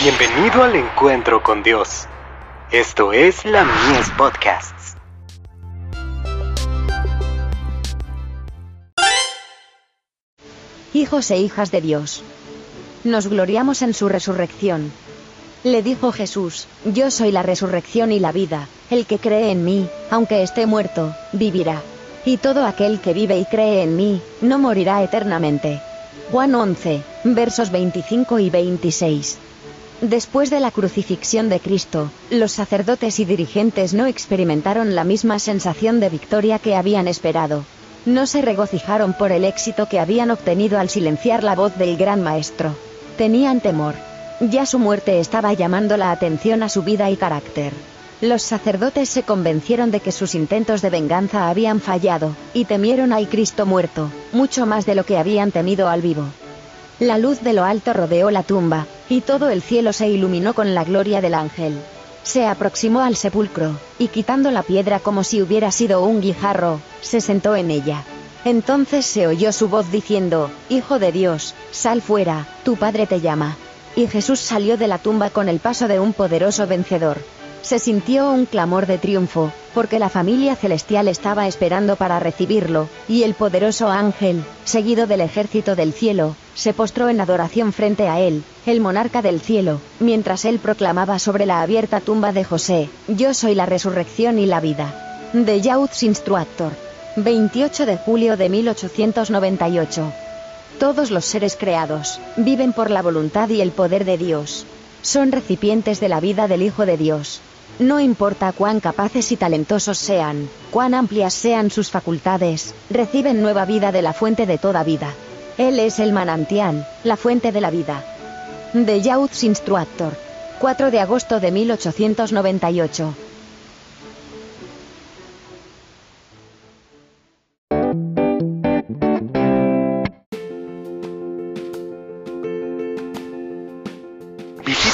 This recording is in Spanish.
Bienvenido al encuentro con Dios. Esto es la Mies Podcasts. Hijos e hijas de Dios. Nos gloriamos en su resurrección. Le dijo Jesús, Yo soy la resurrección y la vida, el que cree en mí, aunque esté muerto, vivirá. Y todo aquel que vive y cree en mí, no morirá eternamente. Juan 11, versos 25 y 26. Después de la crucifixión de Cristo, los sacerdotes y dirigentes no experimentaron la misma sensación de victoria que habían esperado. No se regocijaron por el éxito que habían obtenido al silenciar la voz del gran maestro. Tenían temor. Ya su muerte estaba llamando la atención a su vida y carácter. Los sacerdotes se convencieron de que sus intentos de venganza habían fallado, y temieron al Cristo muerto, mucho más de lo que habían temido al vivo. La luz de lo alto rodeó la tumba, y todo el cielo se iluminó con la gloria del ángel. Se aproximó al sepulcro, y quitando la piedra como si hubiera sido un guijarro, se sentó en ella. Entonces se oyó su voz diciendo, Hijo de Dios, sal fuera, tu padre te llama. Y Jesús salió de la tumba con el paso de un poderoso vencedor. Se sintió un clamor de triunfo, porque la familia celestial estaba esperando para recibirlo, y el poderoso ángel, seguido del ejército del cielo, se postró en adoración frente a él, el monarca del cielo, mientras él proclamaba sobre la abierta tumba de José, Yo soy la resurrección y la vida. De Youth's Instructor. 28 de julio de 1898. Todos los seres creados, viven por la voluntad y el poder de Dios. Son recipientes de la vida del Hijo de Dios. No importa cuán capaces y talentosos sean, cuán amplias sean sus facultades, reciben nueva vida de la fuente de toda vida. Él es el manantial, la fuente de la vida. The Youth's Instructor. 4 de agosto de 1898.